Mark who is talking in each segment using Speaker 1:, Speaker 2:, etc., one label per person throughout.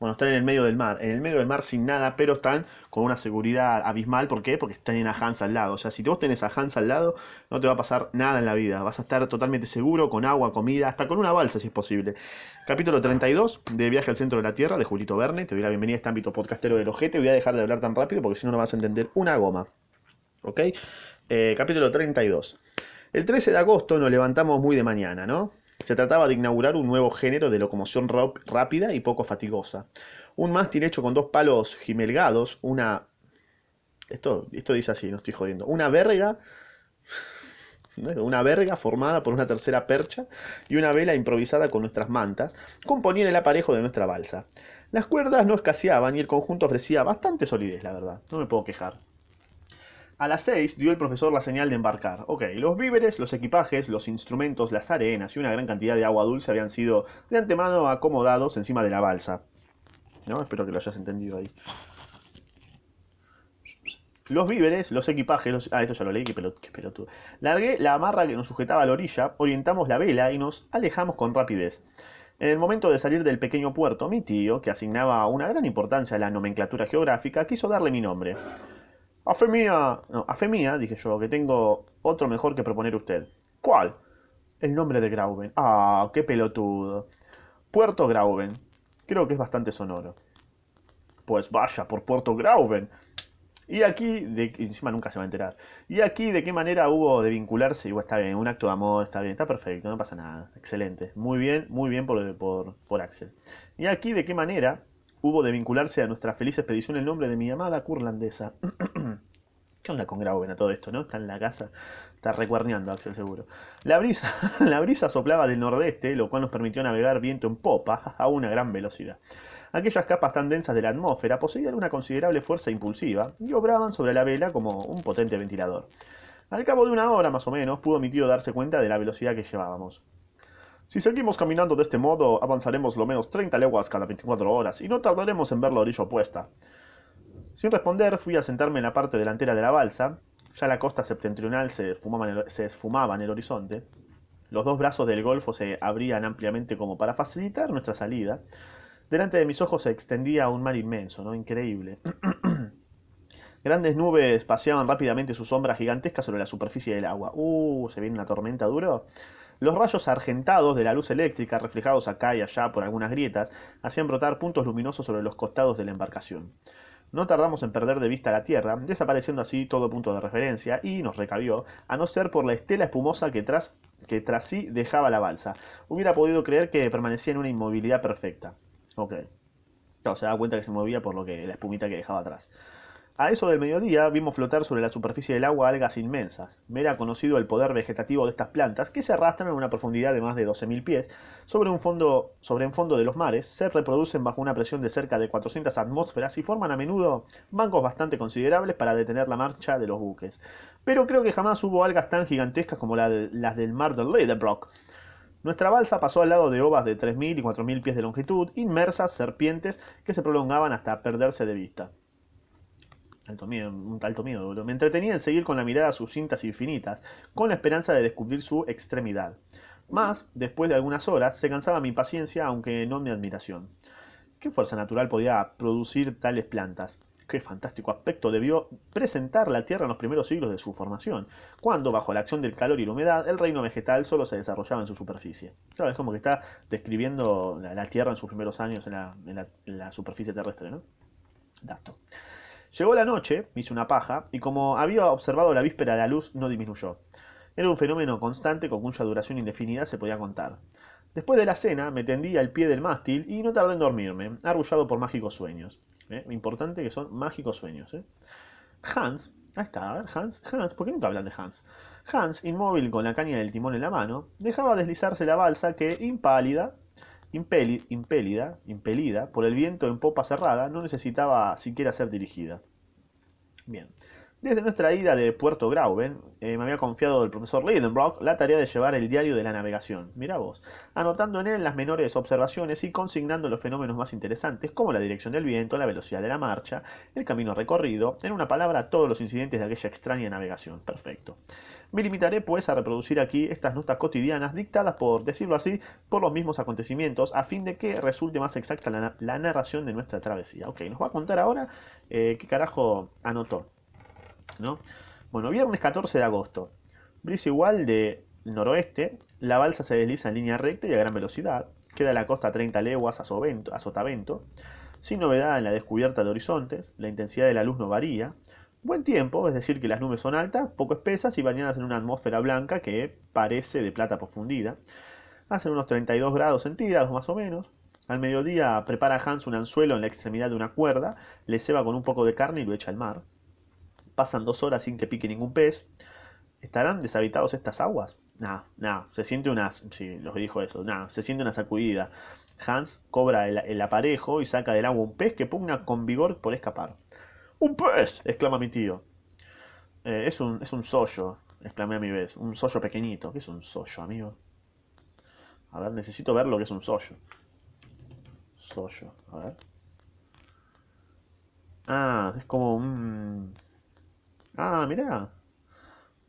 Speaker 1: Bueno, están en el medio del mar, en el medio del mar sin nada, pero están con una seguridad abismal. ¿Por qué? Porque están a Hans al lado. O sea, si vos tenés a Hans al lado, no te va a pasar nada en la vida. Vas a estar totalmente seguro, con agua, comida, hasta con una balsa si es posible. Capítulo 32 de Viaje al Centro de la Tierra de Julito Verne. Te doy la bienvenida a este ámbito podcastero del ojete. Voy a dejar de hablar tan rápido porque si no, no vas a entender una goma. ¿Ok? Eh, capítulo 32. El 13 de agosto nos levantamos muy de mañana, ¿no? Se trataba de inaugurar un nuevo género de locomoción rápida y poco fatigosa. Un mástil hecho con dos palos gimelgados, una... Esto, esto dice así, no estoy jodiendo. Una verga... Una verga formada por una tercera percha y una vela improvisada con nuestras mantas componían el aparejo de nuestra balsa. Las cuerdas no escaseaban y el conjunto ofrecía bastante solidez, la verdad. No me puedo quejar. A las seis dio el profesor la señal de embarcar. Ok, los víveres, los equipajes, los instrumentos, las arenas y una gran cantidad de agua dulce habían sido de antemano acomodados encima de la balsa. ¿No? Espero que lo hayas entendido ahí. Los víveres, los equipajes. Ah, esto ya lo leí, qué, pelotudo. Largué la amarra que nos sujetaba a la orilla, orientamos la vela y nos alejamos con rapidez. En el momento de salir del pequeño puerto, mi tío, que asignaba una gran importancia a la nomenclatura geográfica, quiso darle mi nombre. A fe mía, no, a fe mía, dije yo, que tengo otro mejor que proponer usted. ¿Cuál? El nombre de Grauben. Ah, qué pelotudo. Puerto Grauben. Creo que es bastante sonoro. Pues vaya, por Puerto Grauben. Y aquí, de, encima nunca se va a enterar. Y aquí, ¿de qué manera hubo de vincularse? Igual está bien, un acto de amor, está bien, está perfecto, no pasa nada. Excelente. Muy bien, muy bien por, por, por Axel. Y aquí, ¿de qué manera hubo de vincularse a nuestra feliz expedición el nombre de mi amada curlandesa. ¿Qué onda con Grauben a todo esto, no? Está en la casa, está recuerneando Axel seguro. La brisa, la brisa soplaba del nordeste, lo cual nos permitió navegar viento en popa a una gran velocidad. Aquellas capas tan densas de la atmósfera poseían una considerable fuerza impulsiva y obraban sobre la vela como un potente ventilador. Al cabo de una hora más o menos pudo mi tío darse cuenta de la velocidad que llevábamos. Si seguimos caminando de este modo, avanzaremos lo menos 30 leguas cada 24 horas y no tardaremos en ver la orilla opuesta. Sin responder, fui a sentarme en la parte delantera de la balsa. Ya la costa septentrional se esfumaba en el, se esfumaba en el horizonte. Los dos brazos del golfo se abrían ampliamente como para facilitar nuestra salida. Delante de mis ojos se extendía un mar inmenso, ¿no? Increíble. Grandes nubes paseaban rápidamente sus sombras gigantescas sobre la superficie del agua. Uh, se viene una tormenta duro. Los rayos argentados de la luz eléctrica, reflejados acá y allá por algunas grietas, hacían brotar puntos luminosos sobre los costados de la embarcación. No tardamos en perder de vista la Tierra, desapareciendo así todo punto de referencia, y nos recabió, a no ser por la estela espumosa que tras, que tras sí dejaba la balsa. Hubiera podido creer que permanecía en una inmovilidad perfecta. Ok. No, se da cuenta que se movía por lo que la espumita que dejaba atrás. A eso del mediodía vimos flotar sobre la superficie del agua algas inmensas. Me era conocido el poder vegetativo de estas plantas, que se arrastran a una profundidad de más de 12.000 pies sobre un fondo, sobre fondo de los mares, se reproducen bajo una presión de cerca de 400 atmósferas y forman a menudo bancos bastante considerables para detener la marcha de los buques. Pero creo que jamás hubo algas tan gigantescas como las del mar de Ledebrock. Nuestra balsa pasó al lado de ovas de 3.000 y 4.000 pies de longitud, inmersas serpientes que se prolongaban hasta perderse de vista. Alto miedo, un alto miedo, Me entretenía en seguir con la mirada sus cintas infinitas, con la esperanza de descubrir su extremidad. Mas, después de algunas horas, se cansaba mi paciencia, aunque no mi admiración. ¿Qué fuerza natural podía producir tales plantas? Qué fantástico aspecto debió presentar la Tierra en los primeros siglos de su formación, cuando, bajo la acción del calor y la humedad, el reino vegetal solo se desarrollaba en su superficie. Claro, es como que está describiendo la, Tierra en sus primeros años en la, en la superficie terrestre, ¿no? Dato. Llegó la noche, hice una paja, y como había observado la víspera la luz no disminuyó. Era un fenómeno constante con cuya duración indefinida se podía contar. Después de la cena me tendí al pie del mástil y no tardé en dormirme, arrullado por mágicos sueños. ¿Eh? Importante que son mágicos sueños. ¿eh? Hans, ahí está, a ver, Hans, Hans, ¿por qué nunca hablan de Hans? Hans, inmóvil con la caña del timón en la mano, dejaba deslizarse la balsa que, impálida, impelida, impelida por el viento en popa cerrada, no necesitaba siquiera ser dirigida. Bien, Desde nuestra ida de Puerto Grauben, eh, me había confiado el profesor Leidenbrock la tarea de llevar el diario de la navegación, mira vos, anotando en él las menores observaciones y consignando los fenómenos más interesantes, como la dirección del viento, la velocidad de la marcha, el camino recorrido, en una palabra, todos los incidentes de aquella extraña navegación. Perfecto. Me limitaré pues a reproducir aquí estas notas cotidianas dictadas por, decirlo así, por los mismos acontecimientos, a fin de que resulte más exacta la, narración de nuestra travesía. Ok, nos va a contar ahora eh, qué carajo anotó. ¿No? Bueno, viernes 14 de agosto. Brisa igual de noroeste, la balsa se desliza en línea recta y a gran velocidad. Queda la costa a 30 leguas a, sotavento. Sin novedad en la descubierta de horizontes, la intensidad de la luz no varía. Buen tiempo, es decir, que las nubes son altas, poco espesas y bañadas en una atmósfera blanca que parece de plata profundida. Hacen unos 32 grados centígrados más o menos. Al mediodía prepara Hans un anzuelo en la extremidad de una cuerda, le ceba con un poco de carne y lo echa al mar. Pasan dos horas sin que pique ningún pez. ¿Estarán deshabitados estas aguas? Nada, nada. Se siente una... Sí, los dijo eso. Nada, se siente una sacudida. Hans cobra el, aparejo y saca del agua un pez que pugna con vigor por escapar. ¡Un pez! exclama mi tío. Eh, es, un, es un sollo, exclamé a mi vez. Un sollo pequeñito. ¿Qué es un sollo, amigo? A ver, necesito ver lo que es un sollo. Sollo, a ver. Ah, es como un... Ah, mirá.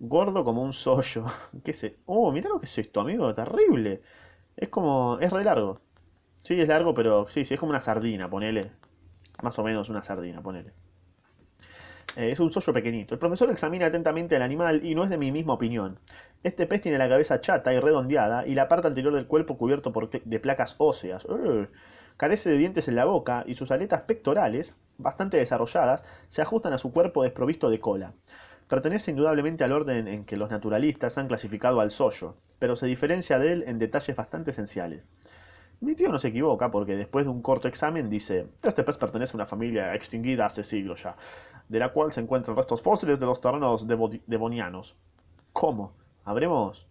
Speaker 1: Gordo como un sollo. ¿Qué sé? Oh, mirá lo que es esto, amigo. Terrible. Es como... Es re largo. Sí, es largo, pero sí, sí, es como una sardina, ponele. Más o menos una sardina, ponele. Eh, es un sollo pequeñito. El profesor examina atentamente al animal y no es de mi misma opinión. Este pez tiene la cabeza chata y redondeada y la parte anterior del cuerpo cubierto por de placas óseas. Carece de dientes en la boca y sus aletas pectorales, bastante desarrolladas, se ajustan a su cuerpo desprovisto de cola. Pertenece indudablemente al orden en que los naturalistas han clasificado al sollo, pero se diferencia de él en detalles bastante esenciales. Mi tío no se equivoca porque después de un corto examen dice, este pez pertenece a una familia extinguida hace siglos ya, de la cual se encuentran restos fósiles de los terrenos devonianos. ¿Cómo? ¿Habremos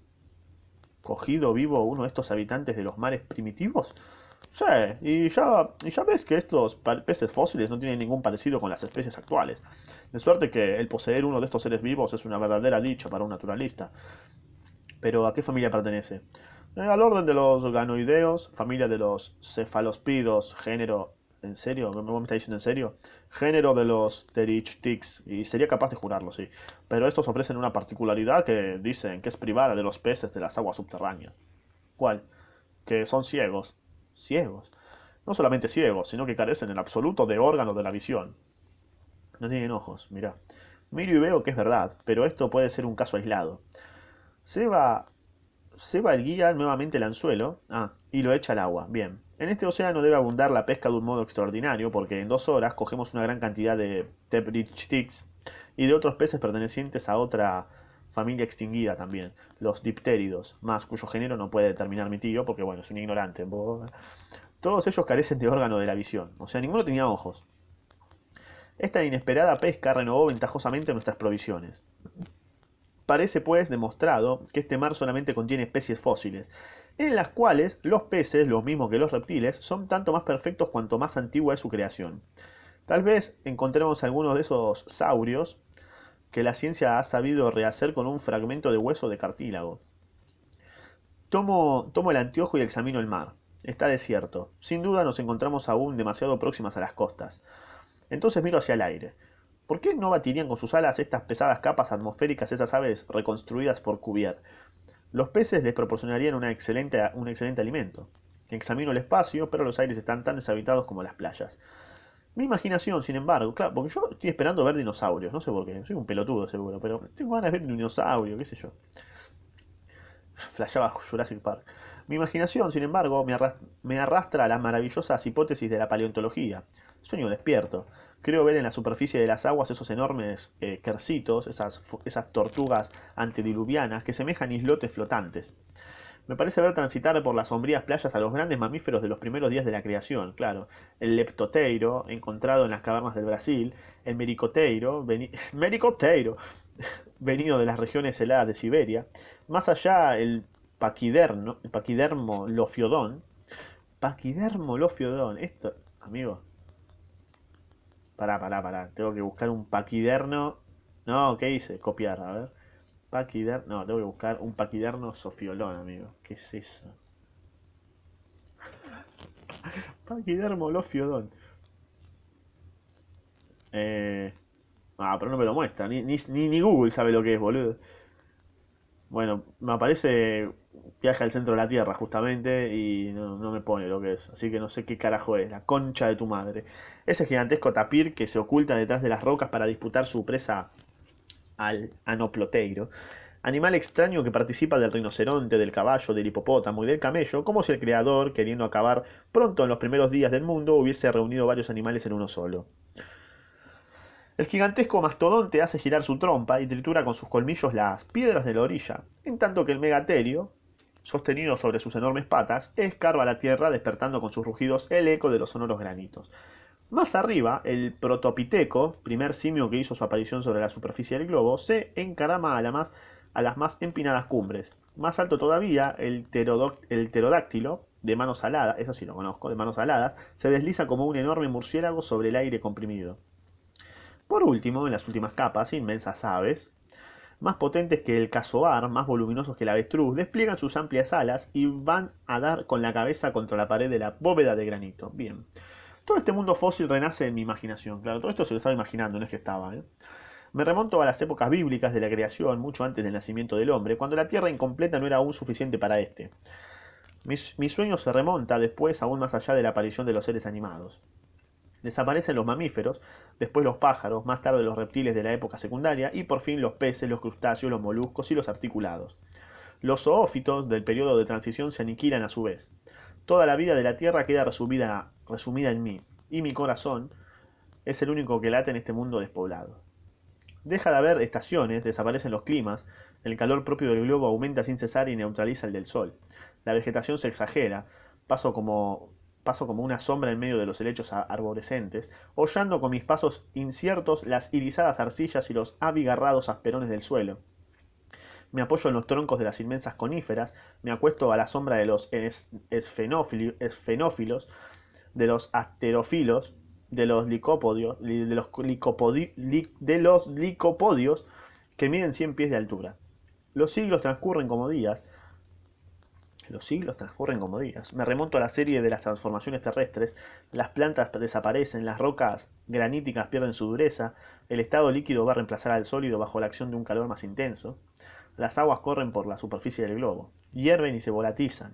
Speaker 1: cogido vivo uno de estos habitantes de los mares primitivos? Sí, y ya, ya ves que estos peces fósiles no tienen ningún parecido con las especies actuales. De suerte que el poseer uno de estos seres vivos es una verdadera dicha para un naturalista. Pero ¿a qué familia pertenece? Eh, al orden de los ganoideos, familia de los cefalospidos, género... ¿En serio? ¿Me, me está diciendo en serio? Género de los terichtics, y sería capaz de jurarlo, sí. Pero estos ofrecen una particularidad que dicen que es privada de los peces de las aguas subterráneas. ¿Cuál? Que son ciegos ciegos. No solamente ciegos, sino que carecen en absoluto de órganos de la visión. No tienen ojos, mira. Miro y veo que es verdad, pero esto puede ser un caso aislado. Seba, Seba el guía nuevamente el anzuelo ah, y lo echa al agua. Bien, en este océano debe abundar la pesca de un modo extraordinario porque en dos horas cogemos una gran cantidad de tebrichtics y de otros peces pertenecientes a otra familia extinguida también, los diptéridos, más cuyo género no puede determinar mi tío porque, bueno, es un ignorante. Todos ellos carecen de órgano de la visión, o sea, ninguno tenía ojos. Esta inesperada pesca renovó ventajosamente nuestras provisiones. Parece pues demostrado que este mar solamente contiene especies fósiles, en las cuales los peces, lo mismo que los reptiles, son tanto más perfectos cuanto más antigua es su creación. Tal vez encontremos algunos de esos saurios que la ciencia ha sabido rehacer con un fragmento de hueso de cartílago. Tomo, tomo el anteojo y examino el mar. Está desierto. Sin duda nos encontramos aún demasiado próximas a las costas. Entonces miro hacia el aire. ¿Por qué no batirían con sus alas estas pesadas capas atmosféricas esas aves reconstruidas por Cuvier? Los peces les proporcionarían un excelente alimento. Examino el espacio, pero los aires están tan deshabitados como las playas. Mi imaginación, sin embargo, claro, porque yo estoy esperando ver dinosaurios, no sé por qué, soy un pelotudo seguro, pero tengo ganas de ver un dinosaurio, qué sé yo. Flashaba Jurassic Park. Mi imaginación, sin embargo, me arrastra a las maravillosas hipótesis de la paleontología. Sueño despierto. Creo ver en la superficie de las aguas esos enormes eh, quercitos, esas, esas tortugas antediluvianas que semejan islotes flotantes. Me parece ver transitar por las sombrías playas a los grandes mamíferos de los primeros días de la creación, claro. El leptoteiro, encontrado en las cavernas del Brasil, el mericoteiro, mericoteiro, venido de las regiones heladas de Siberia. Más allá, el paquiderno, el paquidermo lofiodón. Paquidermo lofiodón, esto, amigo. Pará, pará, pará. Tengo que buscar un paquiderno No, ¿qué hice? Copiar, a ver. Paquider... No, tengo que buscar un paquiderno sofiolón, amigo. ¿Qué es eso? paquidermo lofiodón. Eh... Ah, pero no me lo muestra. Ni, ni, ni Google sabe lo que es, boludo. Bueno, me aparece viaje al centro de la Tierra justamente y no, no, me pone lo que es. Así que no sé qué carajo es, la concha de tu madre. Ese gigantesco tapir que se oculta detrás de las rocas para disputar su presa al anoploteiro. Animal extraño que participa del rinoceronte, del caballo, del hipopótamo y del camello, como si el creador, queriendo acabar pronto en los primeros días del mundo, hubiese reunido varios animales en uno solo. El gigantesco mastodonte hace girar su trompa y tritura con sus colmillos las piedras de la orilla, en tanto que el megaterio, sostenido sobre sus enormes patas, escarba la tierra despertando con sus rugidos el eco de los sonoros granitos. Más arriba, el protopiteco, primer simio que hizo su aparición sobre la superficie del globo, se encarama a, más, las más empinadas cumbres. Más alto todavía, el, el pterodáctilo, de manos aladas, eso sí lo conozco, de manos aladas, se desliza como un enorme murciélago sobre el aire comprimido. Por último, en las últimas capas, inmensas aves, más potentes que el casoar, más voluminosos que el avestruz, despliegan sus amplias alas y van a dar con la cabeza contra la pared de la bóveda de granito. Bien. Todo este mundo fósil renace en mi imaginación. Claro, todo esto se lo estaba imaginando, no es que estaba. ¿eh? Me remonto a las épocas bíblicas de la creación, mucho antes del nacimiento del hombre, cuando la tierra incompleta no era aún suficiente para éste. Mi, mi sueño se remonta después aún más allá de la aparición de los seres animados. Desaparecen los mamíferos, después los pájaros, más tarde los reptiles de la época secundaria y por fin los peces, los crustáceos, los moluscos y los articulados. Los zoófitos del periodo de transición se aniquilan a su vez. Toda la vida de la Tierra queda resumida, resumida en mí, y mi corazón es el único que late en este mundo despoblado. Deja de haber estaciones, desaparecen los climas, el calor propio del globo aumenta sin cesar y neutraliza el del sol. La vegetación se exagera, paso como paso como una sombra en medio de los helechos arborescentes, hollando con mis pasos inciertos las irisadas arcillas y los abigarrados asperones del suelo. Me apoyo en los troncos de las inmensas coníferas, me acuesto a la sombra de los esfenófilos, de los asterofilos, de los licopodios, de los, de los licopodios que miden 100 pies de altura. Los siglos transcurren como días, los siglos transcurren como días. Me remonto a la serie de las transformaciones terrestres. Las plantas desaparecen, las rocas graníticas pierden su dureza, el estado líquido va a reemplazar al sólido bajo la acción de un calor más intenso. Las aguas corren por la superficie del globo, hierven y se volatizan.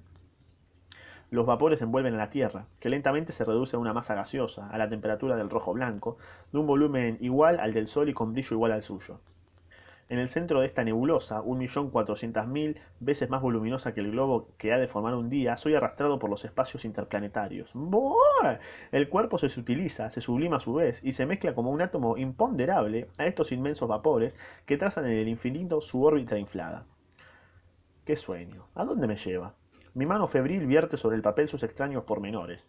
Speaker 1: Los vapores envuelven a la Tierra, que lentamente se reduce a una masa gaseosa, a la temperatura del rojo blanco, de un volumen igual al del Sol y con brillo igual al suyo. En el centro de esta nebulosa, 1.400.000 veces más voluminosa que el globo que ha de formar un día, soy arrastrado por los espacios interplanetarios. El cuerpo se sutiliza, se sublima a su vez y se mezcla como un átomo imponderable a estos inmensos vapores que trazan en el infinito su órbita inflada. ¡Qué sueño! ¿A dónde me lleva? Mi mano febril vierte sobre el papel sus extraños pormenores.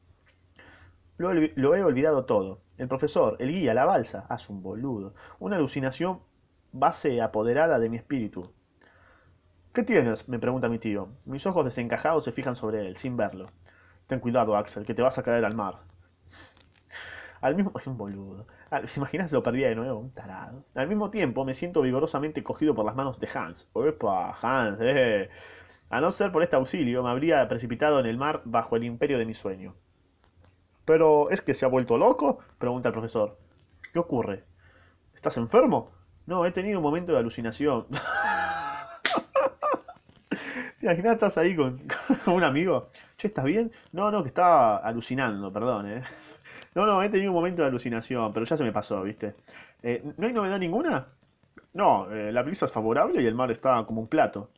Speaker 1: Lo, lo, he olvidado todo. El profesor, el guía, la balsa. Haz un boludo. Una alucinación base apoderada de mi espíritu. ¿Qué tienes? me pregunta mi tío. Mis ojos desencajados se fijan sobre él, sin verlo. Ten cuidado, Axel, que te vas a caer al mar. Al mismo... Es un boludo. ¿Se imaginas lo perdía de nuevo? Un tarado. Al mismo tiempo me siento vigorosamente cogido por las manos de Hans. ¡Opa! Hans, eh. A no ser por este auxilio, me habría precipitado en el mar bajo el imperio de mi sueño. ¿Pero es que se ha vuelto loco? pregunta el profesor. ¿Qué ocurre? ¿Estás enfermo? No, he tenido un momento de alucinación. ¿Te imaginas? Estás ahí con, un amigo. Che, ¿estás bien? No, no, que estaba alucinando, perdón, ¿eh? No, no, he tenido un momento de alucinación, pero ya se me pasó, ¿viste? Eh, ¿No hay novedad ninguna? No, eh, la brisa es favorable y el mar está como un plato.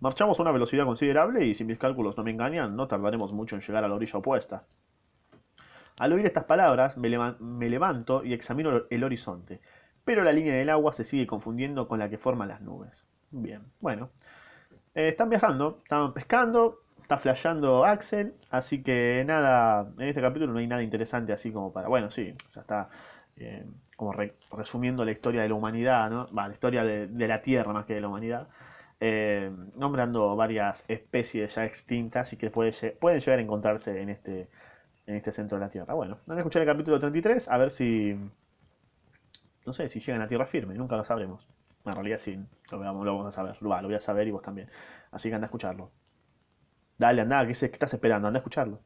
Speaker 1: Marchamos a una velocidad considerable y si mis cálculos no me engañan, no tardaremos mucho en llegar a la orilla opuesta. Al oír estas palabras, me, me levanto y examino el horizonte pero la línea del agua se sigue confundiendo con la que forman las nubes. Bien, bueno. Eh, están viajando, están pescando, está flasheando Axel, así que nada, en este capítulo no hay nada interesante así como para... Bueno, sí, ya está eh, como resumiendo la historia de la humanidad, ¿no? la historia de, la Tierra más que de la humanidad. Eh, nombrando varias especies ya extintas y que pueden llegar a encontrarse en este, en este centro de la Tierra. Bueno, van a escuchar el capítulo 33, a ver si No sé si llegan a tierra firme, nunca lo sabremos. En realidad sí, lo vamos, a saber. Lo, lo voy a saber y vos también. Así que anda a escucharlo. Dale, anda, ¿qué, se- qué estás esperando? Anda a escucharlo.